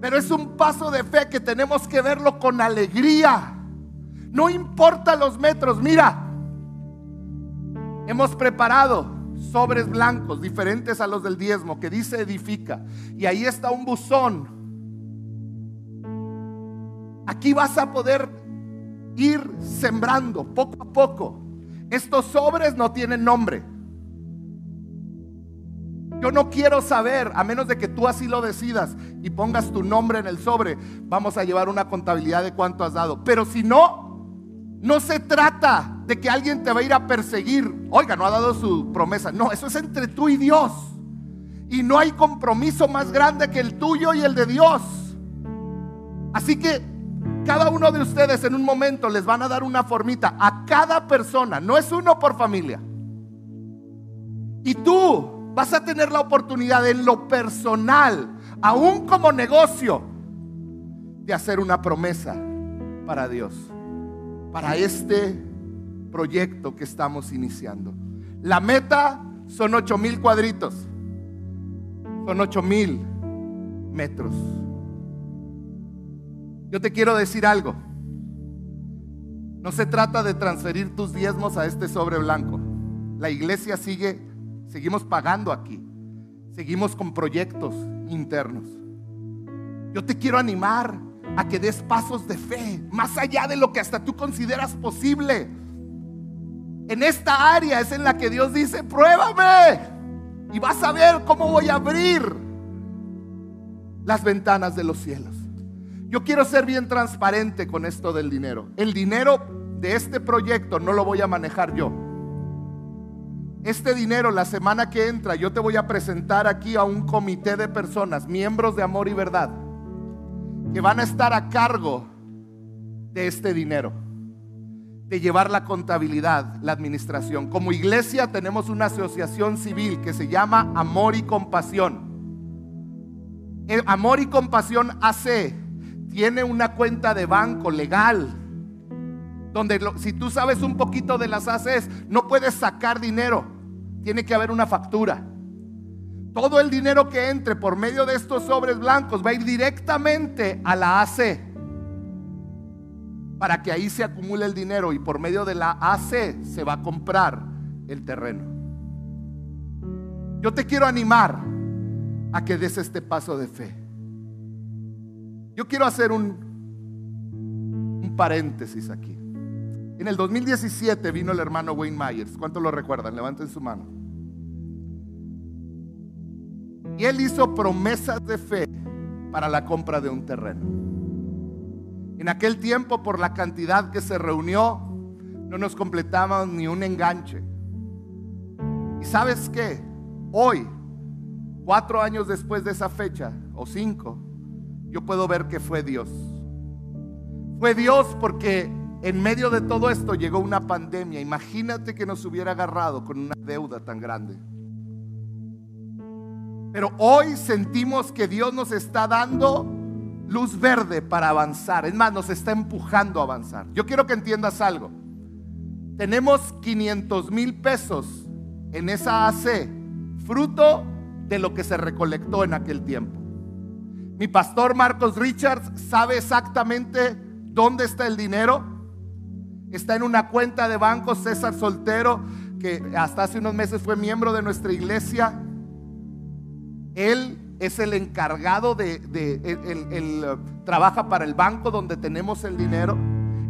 Pero es un paso de fe que tenemos que verlo con alegría. No importa los metros, mira. Hemos preparado sobres blancos diferentes a los del diezmo que dice edifica. Y ahí está un buzón. Aquí vas a poder ir sembrando poco a poco. Estos sobres no tienen nombre. Yo no quiero saber, a menos de que tú así lo decidas y pongas tu nombre en el sobre, vamos a llevar una contabilidad de cuánto has dado. Pero si no, no se trata de que alguien te va a ir a perseguir. Oiga, no ha dado su promesa. No, eso es entre tú y Dios. Y no hay compromiso más grande que el tuyo y el de Dios. Así que cada uno de ustedes en un momento les van a dar una formita a cada persona, no es uno por familia. Y tú vas a tener la oportunidad en lo personal, aún como negocio, de hacer una promesa para Dios, para este proyecto que estamos iniciando. La meta son 8 mil cuadritos, son 8 mil metros. Yo te quiero decir algo. No se trata de transferir tus diezmos a este sobre blanco. La iglesia sigue, seguimos pagando aquí. Seguimos con proyectos internos. Yo te quiero animar a que des pasos de fe, más allá de lo que hasta tú consideras posible. En esta área es en la que Dios dice, pruébame y vas a ver cómo voy a abrir las ventanas de los cielos. Yo quiero ser bien transparente con esto del dinero. El dinero de este proyecto no lo voy a manejar yo. Este dinero la semana que entra yo te voy a presentar aquí a un comité de personas, miembros de Amor y Verdad, que van a estar a cargo de este dinero, de llevar la contabilidad, la administración. Como iglesia tenemos una asociación civil que se llama Amor y Compasión. Amor y Compasión AC tiene una cuenta de banco legal. Donde si tú sabes un poquito de las ACs, no puedes sacar dinero. Tiene que haber una factura. Todo el dinero que entre por medio de estos sobres blancos va a ir directamente a la AC. Para que ahí se acumule el dinero y por medio de la AC se va a comprar el terreno. Yo te quiero animar a que des este paso de fe. Yo quiero hacer un, paréntesis aquí. En el 2017 vino el hermano Wayne Myers. ¿Cuántos lo recuerdan? Levanten su mano. Y él hizo promesas de fe para la compra de un terreno. En aquel tiempo, por la cantidad que se reunió, no nos completábamos ni un enganche. ¿Y sabes qué? Hoy, cuatro años después de esa fecha, o cinco, yo puedo ver que fue Dios. Fue Dios porque en medio de todo esto llegó una pandemia. Imagínate que nos hubiera agarrado con una deuda tan grande. Pero hoy sentimos que Dios nos está dando luz verde para avanzar. Es más, nos está empujando a avanzar. Yo quiero que entiendas algo. Tenemos 500 mil pesos en esa AC, fruto de lo que se recolectó en aquel tiempo. Mi pastor Marcos Richards sabe exactamente dónde está el dinero. Está en una cuenta de banco César Soltero, que hasta hace unos meses fue miembro de nuestra iglesia. Él es el encargado de, él, uh, trabaja para el banco donde tenemos el dinero.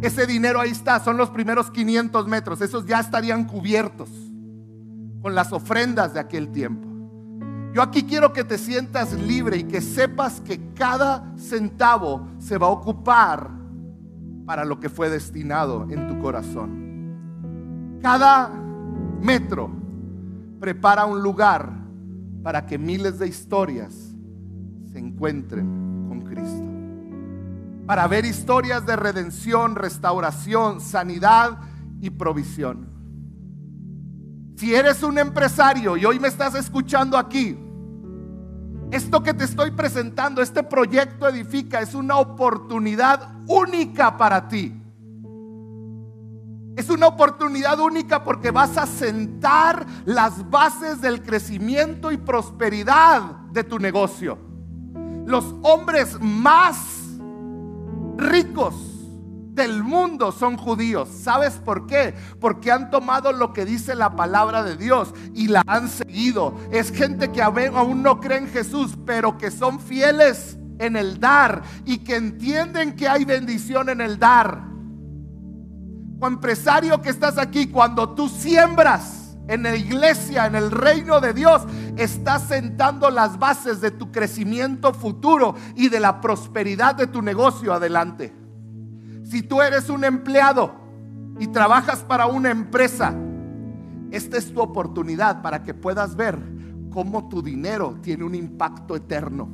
Ese dinero ahí está, son los primeros 500 metros. Esos ya estarían cubiertos con las ofrendas de aquel tiempo. Yo aquí quiero que te sientas libre y que sepas que cada centavo se va a ocupar para lo que fue destinado en tu corazón. Cada metro prepara un lugar para que miles de historias se encuentren con Cristo. Para ver historias de redención, restauración, sanidad y provisión. Si eres un empresario y hoy me estás escuchando aquí, esto que te estoy presentando, este proyecto Edifica, es una oportunidad única para ti. Es una oportunidad única porque vas a sentar las bases del crecimiento y prosperidad de tu negocio. Los hombres más ricos del mundo son judíos. ¿Sabes por qué? Porque han tomado lo que dice la palabra de Dios y la han seguido. Es gente que aún no cree en Jesús, pero que son fieles en el dar y que entienden que hay bendición en el dar. O empresario que estás aquí, cuando tú siembras en la iglesia, en el reino de Dios, estás sentando las bases de tu crecimiento futuro y de la prosperidad de tu negocio adelante. Si tú eres un empleado y trabajas para una empresa, esta es tu oportunidad para que puedas ver cómo tu dinero tiene un impacto eterno.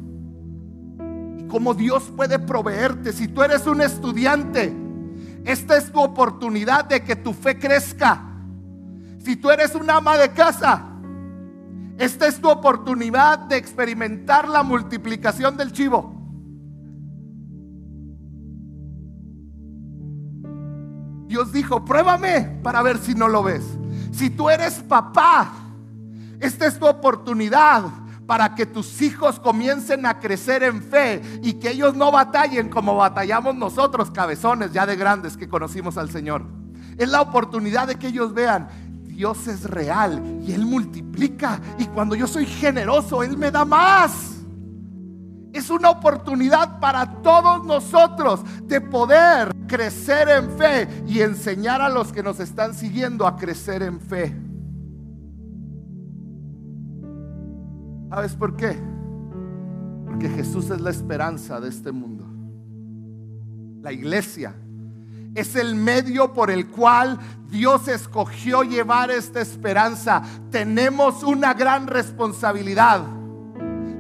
Y cómo Dios puede proveerte. Si tú eres un estudiante, esta es tu oportunidad de que tu fe crezca. Si tú eres un ama de casa, esta es tu oportunidad de experimentar la multiplicación del chivo. Dios dijo, pruébame para ver si no lo ves. Si tú eres papá, esta es tu oportunidad para que tus hijos comiencen a crecer en fe y que ellos no batallen como batallamos nosotros, cabezones ya de grandes que conocimos al Señor. Es la oportunidad de que ellos vean, Dios es real y Él multiplica y cuando yo soy generoso, Él me da más. Es una oportunidad para todos nosotros de poder crecer en fe y enseñar a los que nos están siguiendo a crecer en fe. ¿Sabes por qué? Porque Jesús es la esperanza de este mundo. La iglesia es el medio por el cual Dios escogió llevar esta esperanza. Tenemos una gran responsabilidad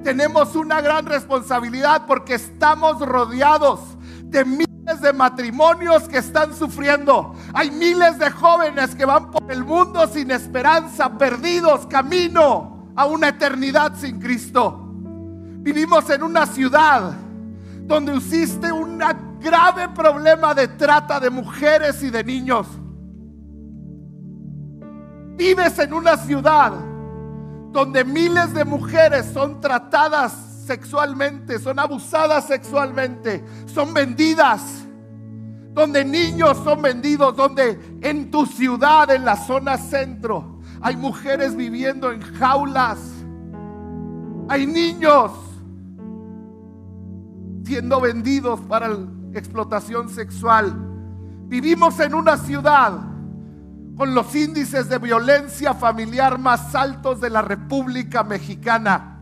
tenemos una gran responsabilidad porque estamos rodeados de miles de matrimonios que están sufriendo. Hay miles de jóvenes que van por el mundo sin esperanza, perdidos, camino a una eternidad sin Cristo. Vivimos en una ciudad donde existe un grave problema de trata de mujeres y de niños. Vives en una ciudad donde miles de mujeres son tratadas sexualmente, son abusadas sexualmente, son vendidas, donde niños son vendidos, donde en tu ciudad, en la zona centro, hay mujeres viviendo en jaulas, hay niños siendo vendidos para la explotación sexual. Vivimos en una ciudad con los índices de violencia familiar más altos de la República Mexicana.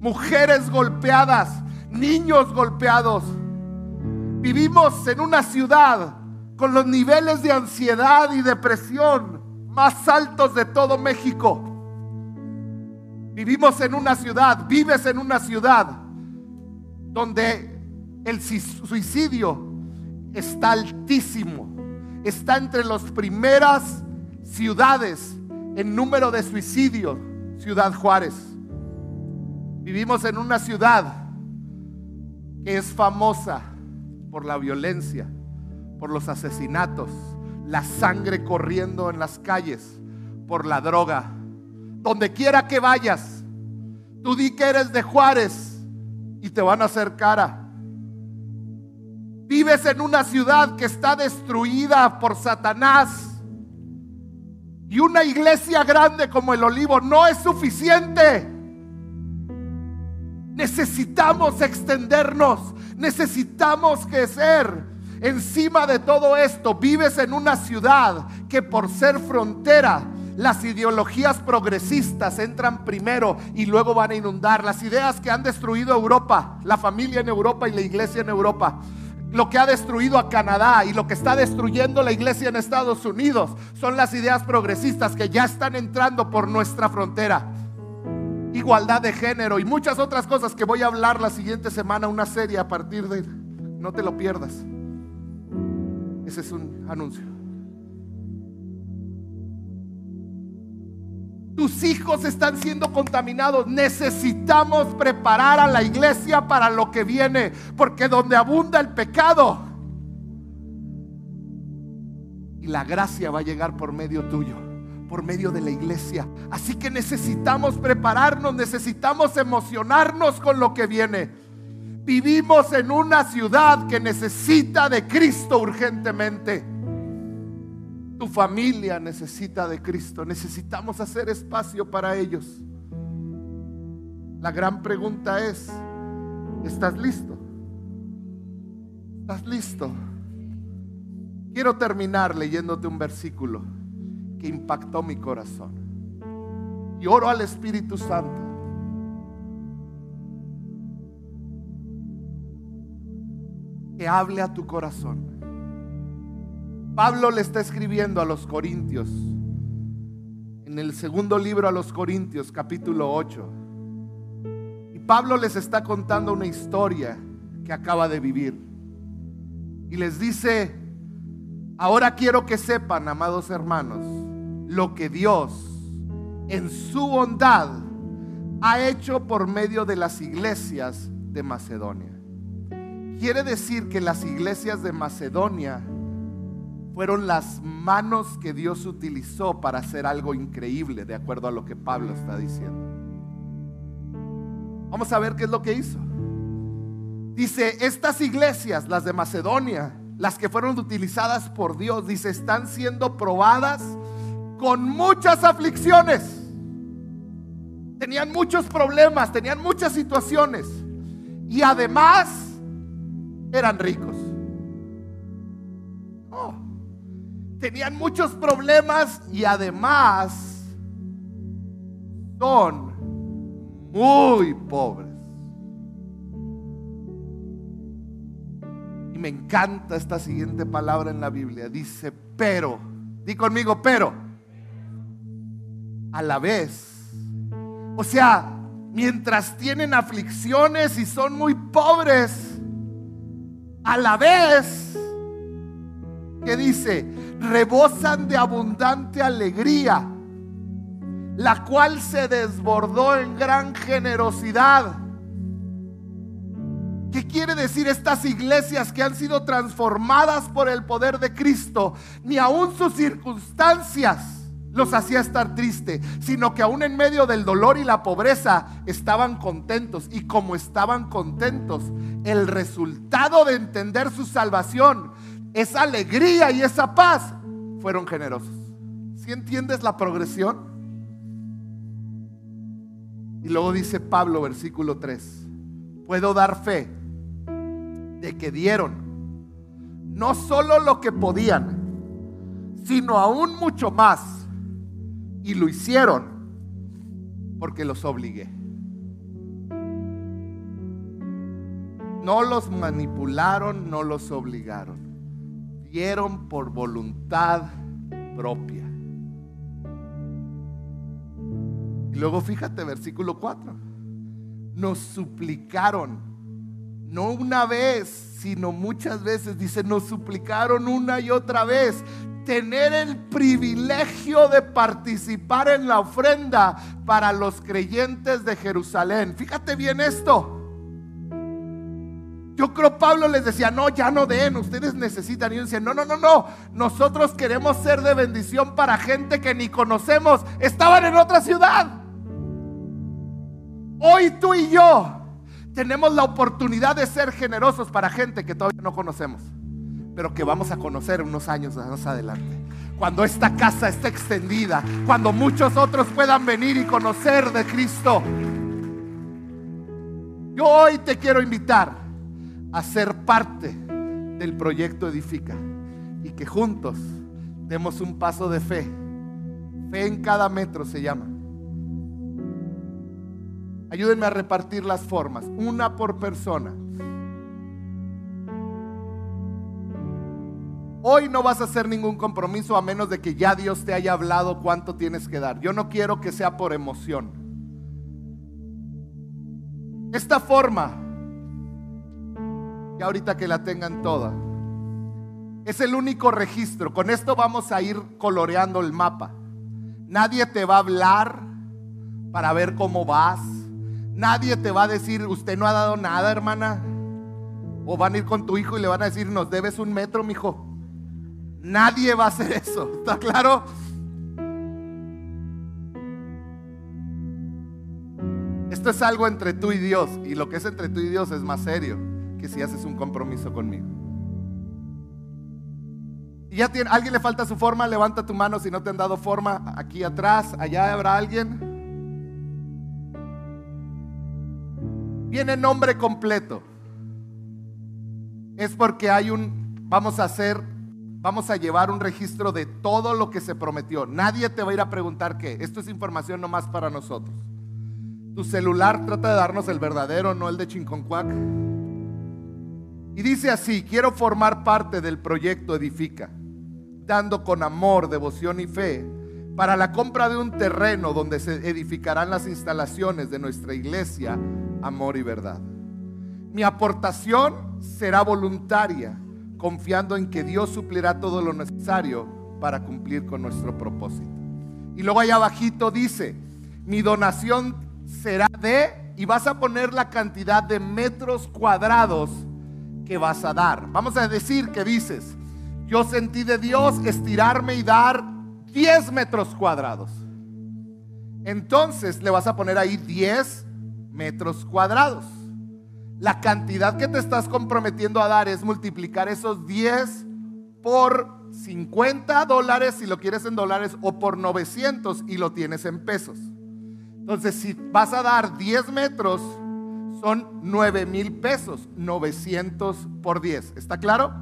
Mujeres golpeadas, niños golpeados. Vivimos en una ciudad con los niveles de ansiedad y depresión más altos de todo México. Vivimos en una ciudad, vives en una ciudad donde el suicidio está altísimo está entre las primeras ciudades en número de suicidios, Ciudad Juárez. Vivimos en una ciudad que es famosa por la violencia, por los asesinatos, la sangre corriendo en las calles, por la droga. Donde quiera que vayas, tú di que eres de Juárez y te van a hacer cara. Vives en una ciudad que está destruida por Satanás. Y una iglesia grande como el olivo no es suficiente. Necesitamos extendernos. Necesitamos crecer. Encima de todo esto, vives en una ciudad que por ser frontera Las ideologías progresistas entran primero y luego van a inundar. Las ideas que han destruido Europa, la familia en Europa y la iglesia en Europa. Lo que ha destruido a Canadá y lo que está destruyendo la iglesia en Estados Unidos son las ideas progresistas que ya están entrando por nuestra frontera. Igualdad de género y muchas otras cosas que voy a hablar la siguiente semana, una serie a partir de... No te lo pierdas. Ese es un anuncio. Tus hijos están siendo contaminados. Necesitamos preparar a la iglesia para lo que viene. Porque donde abunda el pecado, y la gracia va a llegar por medio tuyo, por medio de la iglesia. Así que necesitamos prepararnos, necesitamos emocionarnos con lo que viene. Vivimos en una ciudad que necesita de Cristo urgentemente. Tu familia necesita de Cristo. Necesitamos hacer espacio para ellos. La gran pregunta es, ¿estás listo? ¿Estás listo? Quiero terminar leyéndote un versículo que impactó mi corazón. Y oro al Espíritu Santo. Hable a tu corazón. Pablo le está escribiendo a los Corintios, en el segundo libro a los Corintios, capítulo 8. Y Pablo les está contando una historia que acaba de vivir. Y les dice, ahora quiero que sepan, amados hermanos, lo que Dios en su bondad ha hecho por medio de las iglesias de Macedonia. Quiere decir que las iglesias de Macedonia fueron las manos que Dios utilizó para hacer algo increíble, de acuerdo a lo que Pablo está diciendo. Vamos a ver qué es lo que hizo. Dice, estas iglesias, las de Macedonia, las que fueron utilizadas por Dios, dice, están siendo probadas con muchas aflicciones. Tenían muchos problemas, tenían muchas situaciones. Y además eran ricos. tenían muchos problemas y además son muy pobres. Y me encanta esta siguiente palabra en la Biblia. Dice, pero, di conmigo, pero, a la vez. O sea, mientras tienen aflicciones y son muy pobres, a la vez, que dice, rebosan de abundante alegría, la cual se desbordó en gran generosidad. ¿Qué quiere decir estas iglesias que han sido transformadas por el poder de Cristo? Ni aun sus circunstancias los hacía estar triste, sino que aún en medio del dolor y la pobreza estaban contentos. Y como estaban contentos, el resultado de entender su salvación esa alegría y esa paz fueron generosos. Si entiendes la progresión? Y luego dice Pablo, versículo 3, puedo dar fe de que dieron no solo lo que podían, sino aún mucho más. Y lo hicieron porque los obligué. No los manipularon, no los obligaron dieron por voluntad propia. Y luego fíjate, versículo 4. Nos suplicaron, no una vez, sino muchas veces, dice, nos suplicaron una y otra vez tener el privilegio de participar en la ofrenda para los creyentes de Jerusalén. Fíjate bien esto. Yo creo Pablo les decía, no, ya no den, ustedes necesitan. Y yo decía, no, no, no, no, nosotros queremos ser de bendición para gente que ni conocemos. Estaban en otra ciudad. Hoy tú y yo tenemos la oportunidad de ser generosos para gente que todavía no conocemos, pero que vamos a conocer unos años más adelante. Cuando esta casa esté extendida, cuando muchos otros puedan venir y conocer de Cristo. Yo hoy te quiero invitar a ser parte del proyecto Edifica y que juntos demos un paso de fe Fe en cada metro se llama. Ayúdenme a repartir las formas, una por persona. Hoy no vas a hacer ningún compromiso a menos de que ya Dios te haya hablado cuánto tienes que dar. Yo no quiero que sea por emoción. Esta forma, y ahorita que la tengan toda, es el único registro. Con esto vamos a ir coloreando el mapa. Nadie te va a hablar para ver cómo vas. Nadie te va a decir, usted no ha dado nada, hermana. O van a ir con tu hijo y le van a decir, nos debes un metro, mijo. Nadie va a hacer eso, ¿está claro? Esto es algo entre tú y Dios y lo que es entre tú y Dios es más serio que si haces un compromiso conmigo. Y ya tiene, alguien le falta su forma, levanta tu mano si no te han dado forma. Aquí atrás, allá habrá alguien. Viene nombre completo. Es porque hay un, vamos a hacer vamos a llevar un registro de todo lo que se prometió. Nadie te va a ir a preguntar qué. Esto es información nomás para nosotros. Tu celular trata de darnos el verdadero, no el de Chinconcuac. Y dice así, quiero formar parte del proyecto Edifica, dando con amor, devoción y fe para la compra de un terreno donde se edificarán las instalaciones de nuestra iglesia, amor y verdad. Mi aportación será voluntaria confiando en que Dios suplirá todo lo necesario para cumplir con nuestro propósito. Y luego allá abajito dice, mi donación será de, y vas a poner la cantidad de metros cuadrados que vas a dar. Vamos a decir que dices, yo sentí de Dios estirarme y dar 10 metros cuadrados. Entonces le vas a poner ahí 10 metros cuadrados. La cantidad que te estás comprometiendo a dar es multiplicar esos 10 por 50 dólares si lo quieres en dólares o por 900 y lo tienes en pesos. Entonces, si vas a dar 10 metros, son 9 mil pesos, 900 por 10. ¿Está claro?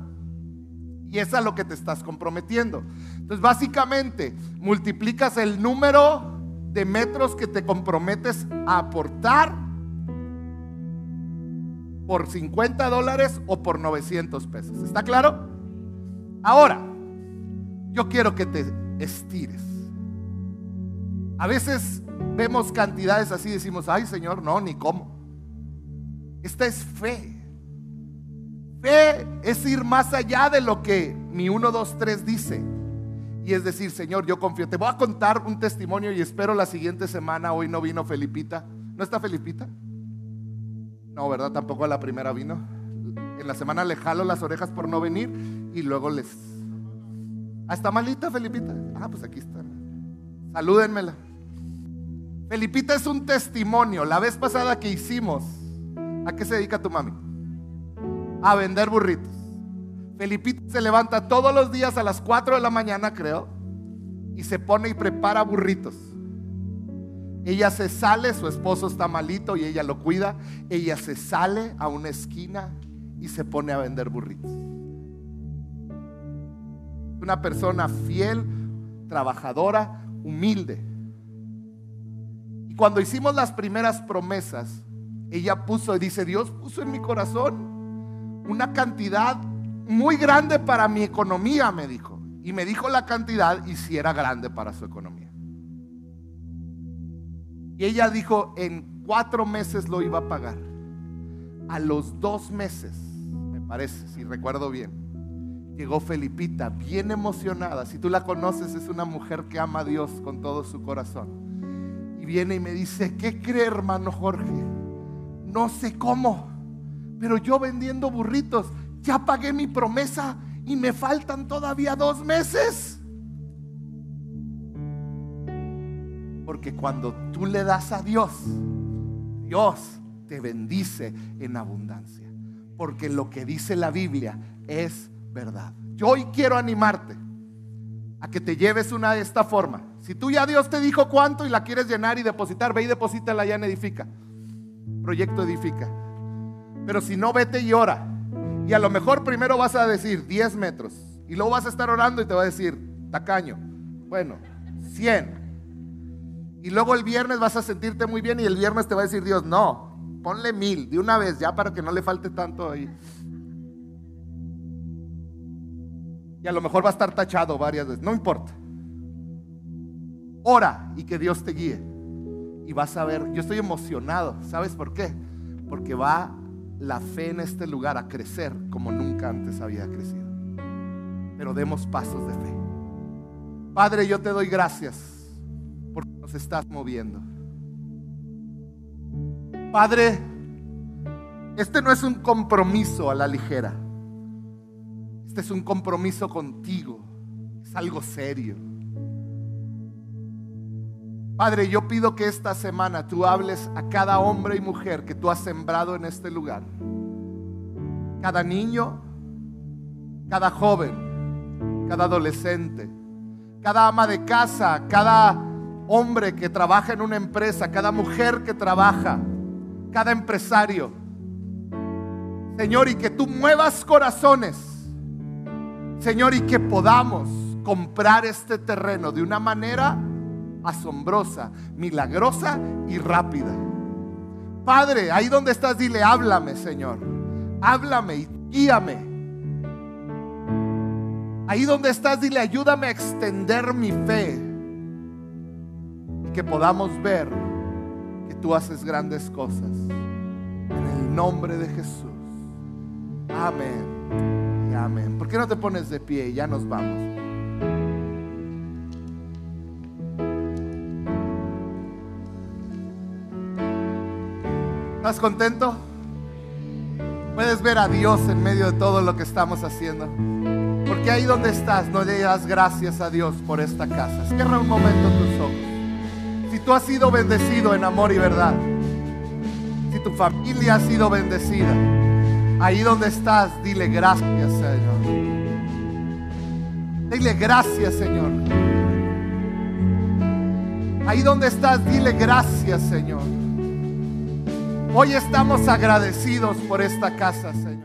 Y es a lo que te estás comprometiendo. Entonces, básicamente, multiplicas el número de metros que te comprometes a aportar por 50 dólares o por 900 pesos. ¿Está claro? Ahora, yo quiero que te estires. A veces vemos cantidades así y decimos, ay Señor, no, ni cómo. Esta es fe. Fe es ir más allá de lo que mi 1, 2, 3 dice. Y es decir, Señor, yo confío. Te voy a contar un testimonio y espero la siguiente semana. Hoy no vino Felipita. ¿No está Felipita? No, ¿verdad? Tampoco la primera vino. En la semana le jalo las orejas por no venir y luego les... Ah, está malita, Felipita. Ah, pues aquí está. Salúdenmela. Felipita es un testimonio. La vez pasada que hicimos, ¿a qué se dedica tu mami? A vender burritos. Felipita se levanta todos los días a las 4 de la mañana, creo, y se pone y prepara burritos. Ella se sale, su esposo está malito y ella lo cuida. Ella se sale a una esquina y se pone a vender burritos. Una persona fiel, trabajadora, humilde. Y cuando hicimos las primeras promesas, ella puso, y dice, Dios puso en mi corazón una cantidad muy grande para mi economía, me dijo. Y me dijo la cantidad y si era grande para su economía. Y ella dijo, en cuatro meses lo iba a pagar. A los dos meses, me parece, si recuerdo bien, llegó Felipita, bien emocionada. Si tú la conoces, es una mujer que ama a Dios con todo su corazón. Y viene y me dice, ¿qué cree hermano Jorge? No sé cómo, pero yo vendiendo burritos, ya pagué mi promesa y me faltan todavía dos meses. Porque cuando tú le das a Dios, Dios te bendice en abundancia. Porque lo que dice la Biblia es verdad. Yo hoy quiero animarte a que te lleves una de esta forma. Si tú ya Dios te dijo cuánto y la quieres llenar y depositar, ve y deposítala ya en Edifica. Proyecto Edifica. Pero si no, vete y ora. Y a lo mejor primero vas a decir 10 metros. Y luego vas a estar orando y te va a decir, tacaño. Bueno, 100. Y luego el viernes vas a sentirte muy bien y el viernes te va a decir Dios, no, ponle mil de una vez ya para que no le falte tanto ahí. Y a lo mejor va a estar tachado varias veces, no importa. Ora y que Dios te guíe. Y vas a ver, yo estoy emocionado, ¿sabes por qué? Porque va la fe en este lugar a crecer como nunca antes había crecido. Pero demos pasos de fe. Padre, yo te doy gracias porque nos estás moviendo. Padre, este no es un compromiso a la ligera. Este es un compromiso contigo. Es algo serio. Padre, yo pido que esta semana tú hables a cada hombre y mujer que tú has sembrado en este lugar. Cada niño, cada joven, cada adolescente, cada ama de casa, cada hombre que trabaja en una empresa, cada mujer que trabaja, cada empresario. Señor, y que tú muevas corazones. Señor, y que podamos comprar este terreno de una manera asombrosa, milagrosa y rápida. Padre, ahí donde estás, dile, háblame, Señor. Háblame y guíame. Ahí donde estás, dile, ayúdame a extender mi fe. Y que podamos ver que tú haces grandes cosas. En el nombre de Jesús. Amén. Y amén. ¿Por qué no te pones de pie ya nos vamos? ¿Estás contento? Puedes ver a Dios en medio de todo lo que estamos haciendo. Porque ahí donde estás, no le das gracias a Dios por esta casa. Cierra un momento tus ojos. Si tú has sido bendecido en amor y verdad, si tu familia ha sido bendecida, ahí donde estás, dile gracias, Señor. Dile gracias, Señor. Ahí donde estás, dile gracias, Señor. Hoy estamos agradecidos por esta casa, Señor.